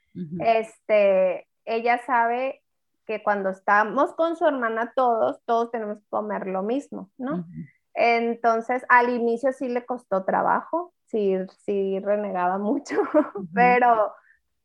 Este, ella sabe que cuando estamos con su hermana todos, todos tenemos que comer lo mismo, ¿no? Entonces, al inicio sí le costó trabajo, sí, sí renegaba mucho, pero,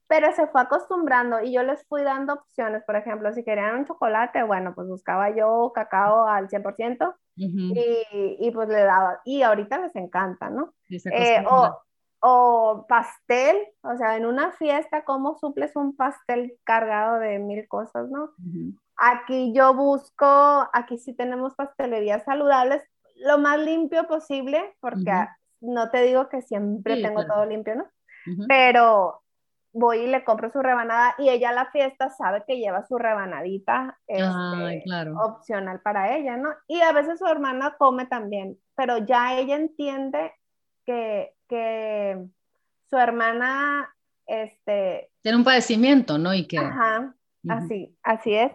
pero se fue acostumbrando y yo les fui dando opciones. Por ejemplo, si querían un chocolate, bueno, pues buscaba yo cacao al 100% y, y, pues le daba. Y ahorita les encanta, ¿no? Eh, o, o pastel, o sea, en una fiesta, ¿cómo suples un pastel cargado de mil cosas, no? Aquí yo busco, aquí sí tenemos pastelerías saludables, lo más limpio posible, porque no te digo que siempre tengo todo limpio, ¿no? Pero voy y le compro su rebanada y ella a la fiesta sabe que lleva su rebanadita este, opcional para ella, ¿no? Y a veces su hermana come también, pero ya ella entiende que, que su hermana, este... Tiene un padecimiento, ¿no? Y que... Ajá, así, así es.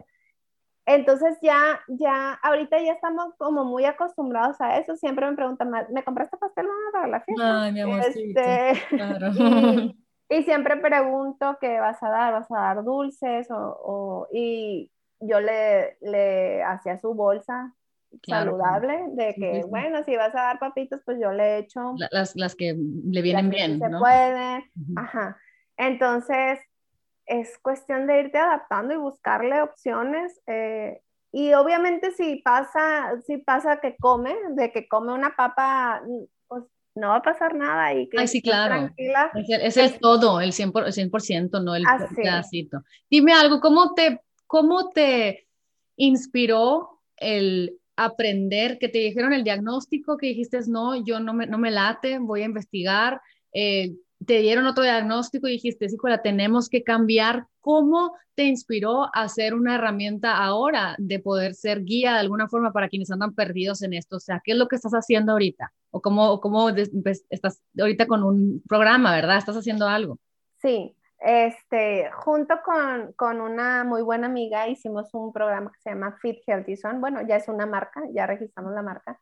Entonces ya, ya, ahorita ya estamos como muy acostumbrados a eso. Siempre me preguntan, ¿me compraste pastel para la fiesta? Ay, mi amorcito, este, claro. y, siempre pregunto qué vas a dar, vas a dar dulces o, y yo le, le hacía su bolsa saludable de que, bueno, si vas a dar papitos, pues yo le echo. Las, las que le vienen bien, se puede, ajá. Entonces, es cuestión de irte adaptando y buscarle opciones. Eh, y obviamente si pasa, si pasa que come, de que come una papa, no va a pasar nada y que Ay, sí, claro. tranquila. Es el, todo, el 100%, no el pedacito. Dime algo, ¿cómo te, ¿cómo te inspiró el aprender, que te dijeron el diagnóstico, que dijiste, no, yo no me, no me late, voy a investigar, eh, te dieron otro diagnóstico y dijiste, la tenemos que cambiar. ¿Cómo te inspiró a hacer una herramienta ahora de poder ser guía de alguna forma para quienes andan perdidos en esto? O sea, ¿qué es lo que estás haciendo ahorita? ¿O cómo, cómo pues, estás ahorita con un programa, verdad? ¿Estás haciendo algo? Sí, este, junto con, con, una muy buena amiga hicimos un programa que se llama Fit Healthy Zone. Bueno, ya es una marca, ya registramos la marca,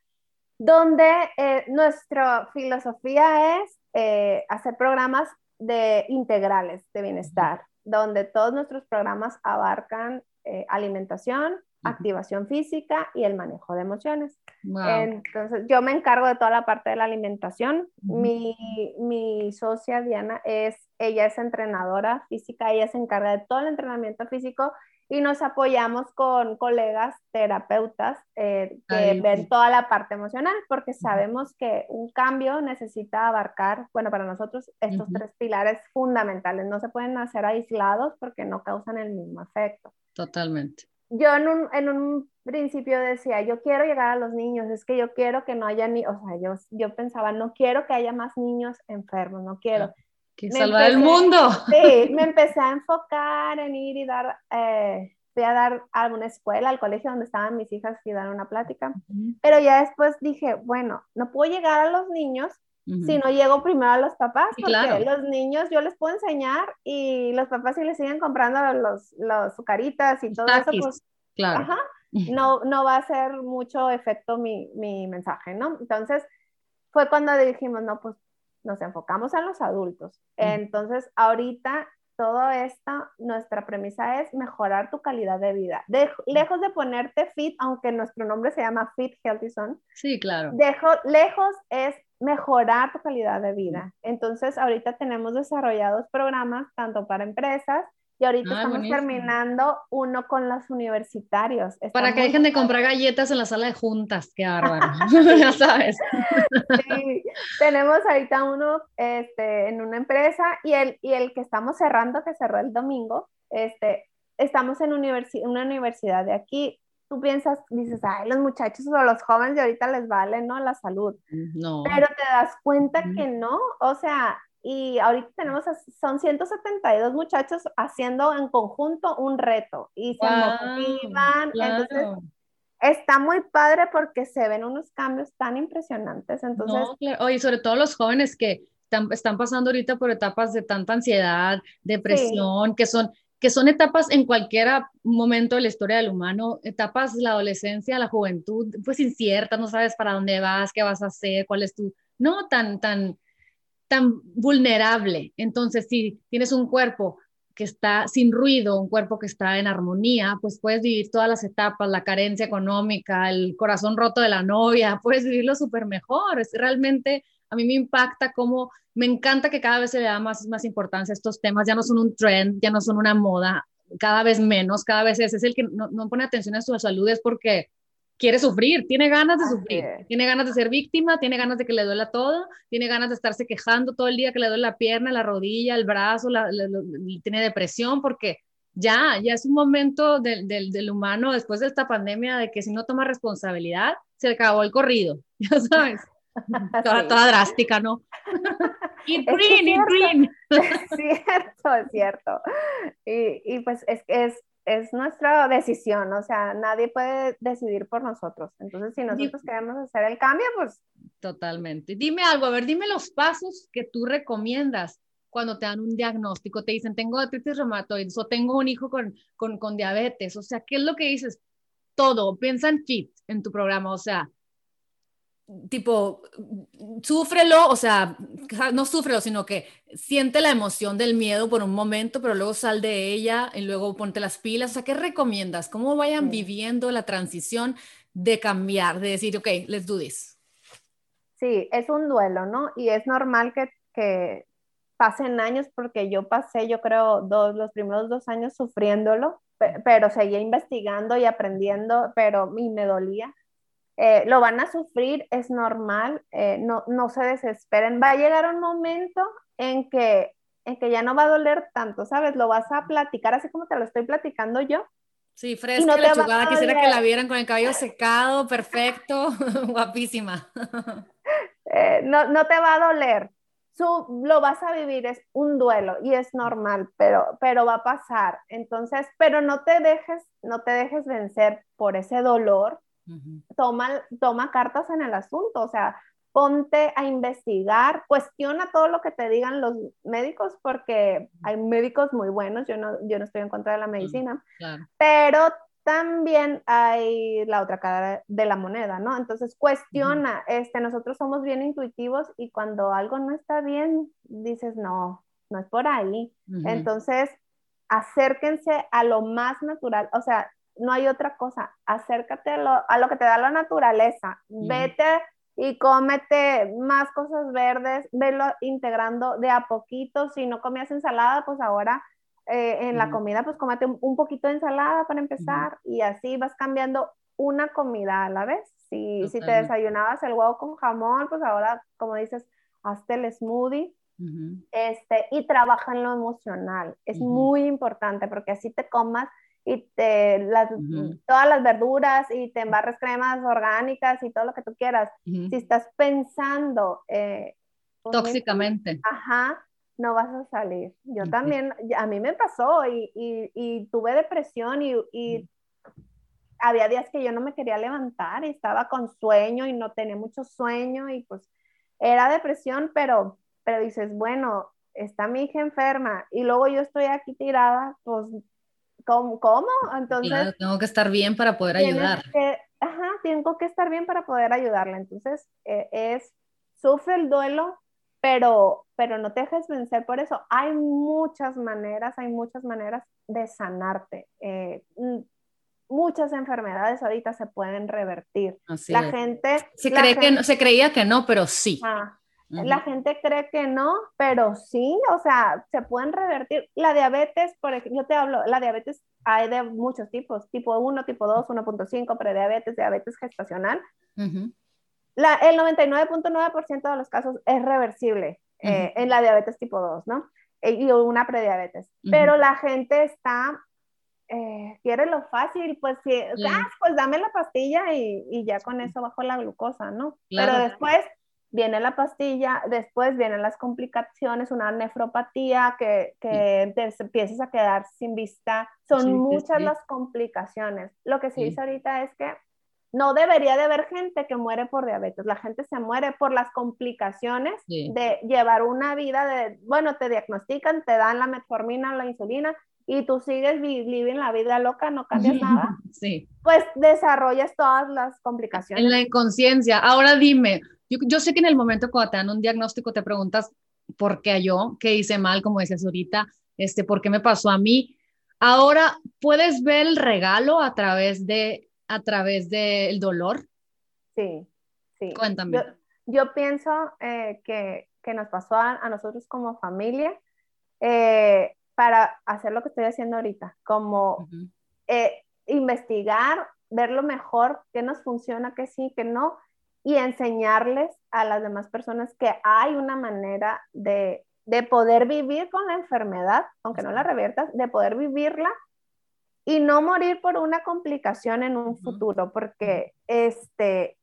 donde eh, nuestra filosofía es eh, hacer programas de integrales de bienestar, donde todos nuestros programas abarcan eh, alimentación, activación física y el manejo de emociones. Entonces, yo me encargo de toda la parte de la alimentación. mi, mi, socia Diana es, ella es entrenadora física, ella se encarga de todo el entrenamiento físico y nos apoyamos con colegas terapeutas eh, que ven toda la parte emocional, porque sabemos que un cambio necesita abarcar, bueno, para nosotros estos tres pilares fundamentales, no se pueden hacer aislados porque no causan el mismo efecto. Totalmente. Yo en un, en un principio decía, yo quiero llegar a los niños, es que yo quiero que no haya ni, o sea, yo, yo pensaba, no quiero que haya más niños enfermos, no quiero. Que salvar el mundo. Sí, me empecé a enfocar en ir y dar, eh, fui a dar a una escuela, al colegio donde estaban mis hijas y dar una plática, pero ya después dije, bueno, no puedo llegar a los niños si no llego primero a los papás, porque los niños yo les puedo enseñar y los papás si les siguen comprando los, los sucaritas y todo eso, pues, claro. ajá, no, no va a hacer mucho efecto mi, mi mensaje, ¿no? Entonces, fue cuando dijimos, no, pues nos enfocamos en los adultos. Entonces, ahorita todo esto, nuestra premisa es mejorar tu calidad de vida. lejos de ponerte fit, aunque nuestro nombre se llama Fit Healthy Zone. Sí, claro. lejos es mejorar tu calidad de vida. Entonces, ahorita tenemos desarrollados programas tanto para empresas y ahorita ah, estamos terminando uno con los universitarios. Para que dejen de comprar galletas en la sala de juntas, qué bárbaro. ya sabes. sí, tenemos ahorita uno este, en una empresa y el, y el que estamos cerrando, que cerró el domingo, este, estamos en una universidad de aquí. Tú piensas, dices, ay, los muchachos o los jóvenes de ahorita les vale, ¿no? La salud. No. Pero te das cuenta que no. O sea, y ahorita tenemos, son 172 muchachos haciendo en conjunto un reto y se motivan. Entonces, está muy padre porque se ven unos cambios tan impresionantes. Entonces, Oye, sobre todo los jóvenes que están, pasando ahorita por etapas de tanta ansiedad, depresión, que son que son etapas en cualquier momento de la historia del humano, etapas la adolescencia, la juventud, pues inciertas, no sabes para dónde vas, qué vas a hacer, cuál es tu, no tan, tan, tan vulnerable. Entonces, si tienes un cuerpo que está sin ruido, un cuerpo que está en armonía, pues puedes vivir todas las etapas, la carencia económica, el corazón roto de la novia, puedes vivirlo súper mejor. Es realmente, a mí me impacta cómo, me encanta que cada vez se le da más, más importancia a estos temas, ya no son un trend, ya no son una moda, cada vez menos, cada vez es, es el que no, no pone atención a su salud, es porque quiere sufrir, tiene ganas de sufrir, tiene ganas de ser víctima, tiene ganas de que le duela todo, tiene ganas de estarse quejando todo el día que le duele la pierna, la rodilla, el brazo, tiene depresión porque ya, ya es un momento del, del, humano después de esta pandemia de que si no toma responsabilidad, se acabó el corrido, ya sabes. Toda, toda drástica, ¿no? Eat green, eat green. Es cierto, es cierto. Y, y pues es, es es nuestra decisión, o sea, nadie puede decidir por nosotros. Entonces, si nosotros queremos hacer el cambio, pues... Totalmente. Dime algo, a ver, dime los pasos que tú recomiendas cuando te dan un diagnóstico, te dicen, tengo artritis reumatoide o tengo un hijo con, con, con diabetes, o sea, ¿qué es lo que dices? Todo, piensa en FIT en tu programa, o sea, tipo, súfrelo, o sea, no súfrelo, sino que siente la emoción del miedo por un momento, pero luego sal de ella y luego ponte las pilas. O sea, ¿qué recomiendas? ¿Cómo vayan viviendo la transición de cambiar, de decir, ok, let's do this? Sí, es un duelo, ¿no? Y es normal que, que pasen años porque yo pasé, yo creo, dos, los primeros dos años sufriéndolo, pero seguía investigando y aprendiendo, pero y me dolía eh, lo van a sufrir, es normal, eh, no, no se desesperen. Va a llegar un momento en que, en que ya no va a doler tanto, ¿sabes? Lo vas a platicar así como te lo estoy platicando yo. Sí, fresca, no lechuga, quisiera que la vieran con el cabello secado, perfecto, guapísima. Eh, no, no te va a doler, Su, lo vas a vivir, es un duelo y es normal, pero, pero va a pasar. Entonces, pero no te dejes, no te dejes vencer por ese dolor, toma, toma cartas en el asunto, o sea, ponte a investigar, cuestiona todo lo que te digan los médicos, porque hay médicos muy buenos, yo no, yo no estoy en contra de la medicina, pero también hay la otra cara de la moneda, ¿no? Entonces cuestiona, este, nosotros somos bien intuitivos y cuando algo no está bien, dices, no, no es por ahí. Entonces, acérquense a lo más natural, o sea, no hay otra cosa. Acércate a lo, que te da la naturaleza. Vete y cómete más cosas verdes, velo integrando de a poquito. Si no comías ensalada, pues ahora eh, en la comida, pues cómete un, poquito de ensalada para empezar y así vas cambiando una comida a la vez. Si, si te desayunabas el huevo con jamón, pues ahora, como dices, hazte el smoothie. este, y trabaja en lo emocional. Es muy importante porque así te comas y te las, todas las verduras y te embarres cremas orgánicas y todo lo que tú quieras. Si estás pensando eh, tóxicamente, ajá, no vas a salir. Yo también, a mí me pasó y, y, y tuve depresión y, y había días que yo no me quería levantar y estaba con sueño y no tenía mucho sueño y pues era depresión, pero, pero dices, bueno, está mi hija enferma y luego yo estoy aquí tirada, pues ¿Cómo? ¿Cómo? Entonces... tengo que estar bien para poder ayudar. ajá, tengo que estar bien para poder ayudarla. Entonces, eh, es sufre el duelo, pero, pero no te dejes vencer por eso. Hay muchas maneras, hay muchas maneras de sanarte. Eh, mm, muchas enfermedades ahorita se pueden revertir. la gente... Se, cree Que se creía que no, pero sí. La gente cree que no, pero sí, o sea, se pueden revertir. La diabetes, por ejemplo, yo te hablo, la diabetes hay de muchos tipos, tipo 1, tipo 2, 1.5, prediabetes, diabetes gestacional. la, el 99.9% de los casos es reversible eh, en la diabetes tipo 2, ¿no? E, y una prediabetes. Pero la gente está eh, quiere lo fácil, pues, si, ah, pues dame la pastilla y, y, ya con eso bajo la glucosa, ¿no? Pero después viene la pastilla, después vienen las complicaciones, una nefropatía, que, que te empiezas a quedar sin vista. Son muchas las complicaciones. Lo que se dice ahorita es que no debería de haber gente que muere por diabetes. La gente se muere por las complicaciones de llevar una vida de, bueno, te diagnostican, te dan la metformina, la insulina, y tú sigues viviendo la vida loca, no cambias nada, sí. pues desarrollas todas las complicaciones. En la inconsciencia. Ahora dime, yo, sé que en el momento cuando te dan un diagnóstico te preguntas por qué yo, qué hice mal, como decías ahorita, este, por qué me pasó a mí. Ahora puedes ver el regalo a través de a través del dolor. Sí, sí. Cuéntame. Yo, pienso eh, que, que, nos pasó a, nosotros como familia. Eh, para hacer lo que estoy haciendo ahorita, como eh, investigar, ver lo mejor, qué nos funciona, qué sí, qué no, y enseñarles a las demás personas que hay una manera de, de poder vivir con la enfermedad, aunque no la reviertas, de poder vivirla y no morir por una complicación en un futuro, porque este,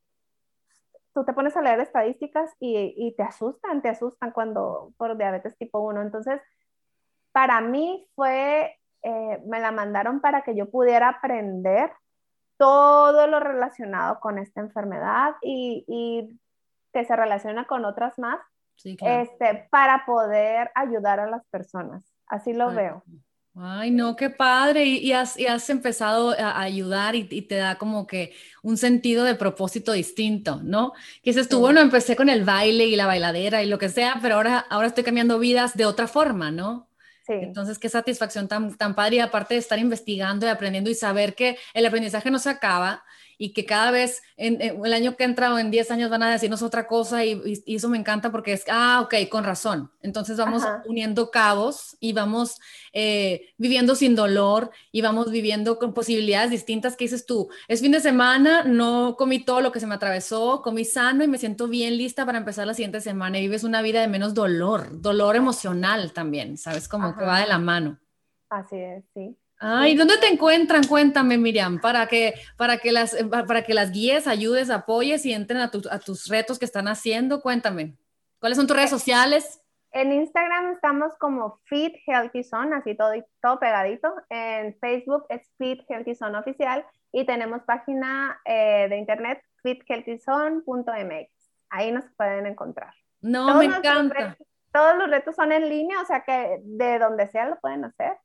tú te pones a leer estadísticas y, y, te asustan, te asustan cuando por diabetes tipo 1. Entonces, para mí fue, eh, me la mandaron para que yo pudiera aprender todo lo relacionado con esta enfermedad y, y que se relaciona con otras más, este, para poder ayudar a las personas. Así lo veo. Ay, no, qué padre. Y, has, y has, empezado a ayudar y, te da como que un sentido de propósito distinto, ¿no? Que dices tú, bueno, empecé con el baile y la bailadera y lo que sea, pero ahora, ahora estoy cambiando vidas de otra forma, ¿no? Entonces, qué satisfacción tan, tan padre aparte de estar investigando y aprendiendo y saber que el aprendizaje no se acaba, y que cada vez en, el año que entra o en 10 años van a decirnos otra cosa y, eso me encanta porque es, ah, ok, con razón. Entonces vamos uniendo cabos y vamos eh, viviendo sin dolor y vamos viviendo con posibilidades distintas que dices tú, es fin de semana, no comí todo lo que se me atravesó, comí sano y me siento bien lista para empezar la siguiente semana y vives una vida de menos dolor, dolor emocional también, ¿sabes? Como que va de la mano. Así es, sí. Ay, ¿dónde te encuentran? Cuéntame, Miriam, para que, para que, las, para que las guíes, ayudes, apoyes y entren a, a tus retos que están haciendo. Cuéntame, ¿cuáles son tus redes sociales? En Instagram estamos como Fit Healthy Zone, así todo, todo pegadito. En Facebook es Fit Healthy Zone Oficial y tenemos página eh, de internet fithealthyzone.mx. Ahí nos pueden encontrar. No, me encanta. todos los retos son en línea, o sea que de donde sea lo pueden hacer.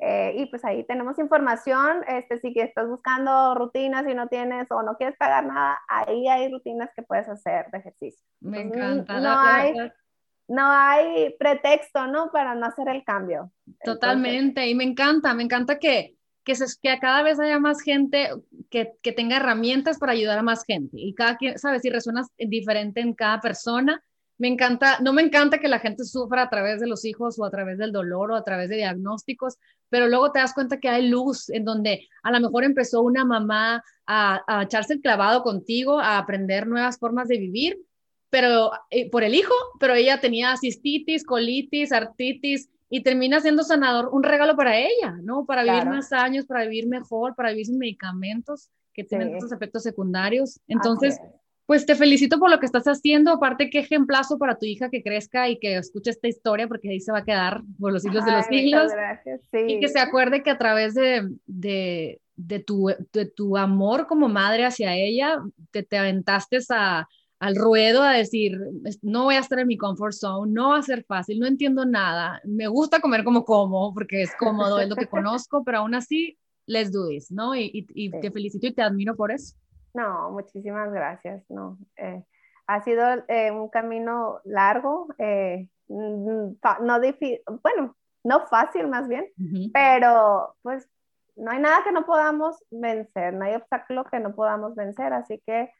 Eh, y pues ahí tenemos información, este, si estás buscando rutinas y no tienes o no quieres pagar nada, ahí hay rutinas que puedes hacer de ejercicio. Me encanta. No, hay, no hay pretexto, ¿no? Para no hacer el cambio. Totalmente, y me encanta, me encanta que, que, se, que cada vez haya más gente que, que tenga herramientas para ayudar a más gente. Y cada quien, ¿sabes? Si resuenas diferente en cada persona, me encanta, no me encanta que la gente sufra a través de los hijos o a través del dolor o a través de diagnósticos, pero luego te das cuenta que hay luz en donde a lo mejor empezó una mamá a, echarse el clavado contigo, a aprender nuevas formas de vivir, pero eh, por el hijo, pero ella tenía cistitis, colitis, artritis y termina siendo sanador, un regalo para ella, ¿no? Para vivir más años, para vivir mejor, para vivir sin medicamentos que tienen estos efectos secundarios. Entonces, pues te felicito por lo que estás haciendo. Aparte, qué ejemplazo para tu hija que crezca y que escuche esta historia, porque ahí se va a quedar por los siglos de los siglos. Gracias, Y que se acuerde que a través de, de, de, tu, de tu amor como madre hacia ella, te, te aventaste a, al ruedo a decir, no voy a estar en mi comfort zone, no va a ser fácil, no entiendo nada, me gusta comer como como, porque es cómodo, es lo que conozco, pero aún así, les do ¿no? Y, y, y te felicito y te admiro por eso. No, muchísimas gracias. No, eh, ha sido eh, un camino largo, eh, no bueno, no fácil más bien, pero pues no hay nada que no podamos vencer, no hay obstáculo que no podamos vencer, así que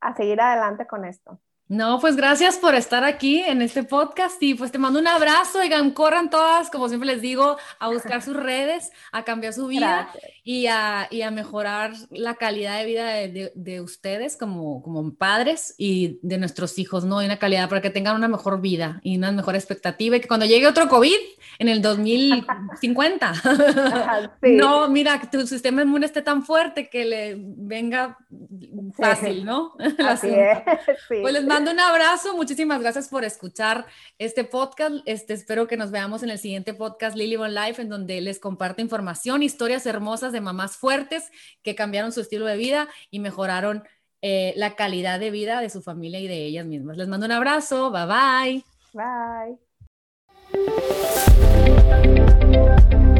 a seguir adelante con esto. No, pues gracias por estar aquí en este podcast y pues te mando un abrazo. Oigan, corran todas, como siempre les digo, a buscar sus redes, a cambiar su vida y a, y a, mejorar la calidad de vida de, de, ustedes como, como padres y de nuestros hijos, ¿no? Y una calidad para que tengan una mejor vida y una mejor expectativa y que cuando llegue otro COVID en el 2050, no, mira, que tu sistema inmune esté tan fuerte que le venga fácil, ¿no? Así es. Pues les mando un abrazo, muchísimas gracias por escuchar este podcast. Este, espero que nos veamos en el siguiente podcast Lily Von Life, en donde les comparto información, historias hermosas de mamás fuertes que cambiaron su estilo de vida y mejoraron eh, la calidad de vida de su familia y de ellas mismas. Les mando un abrazo, bye bye. Bye.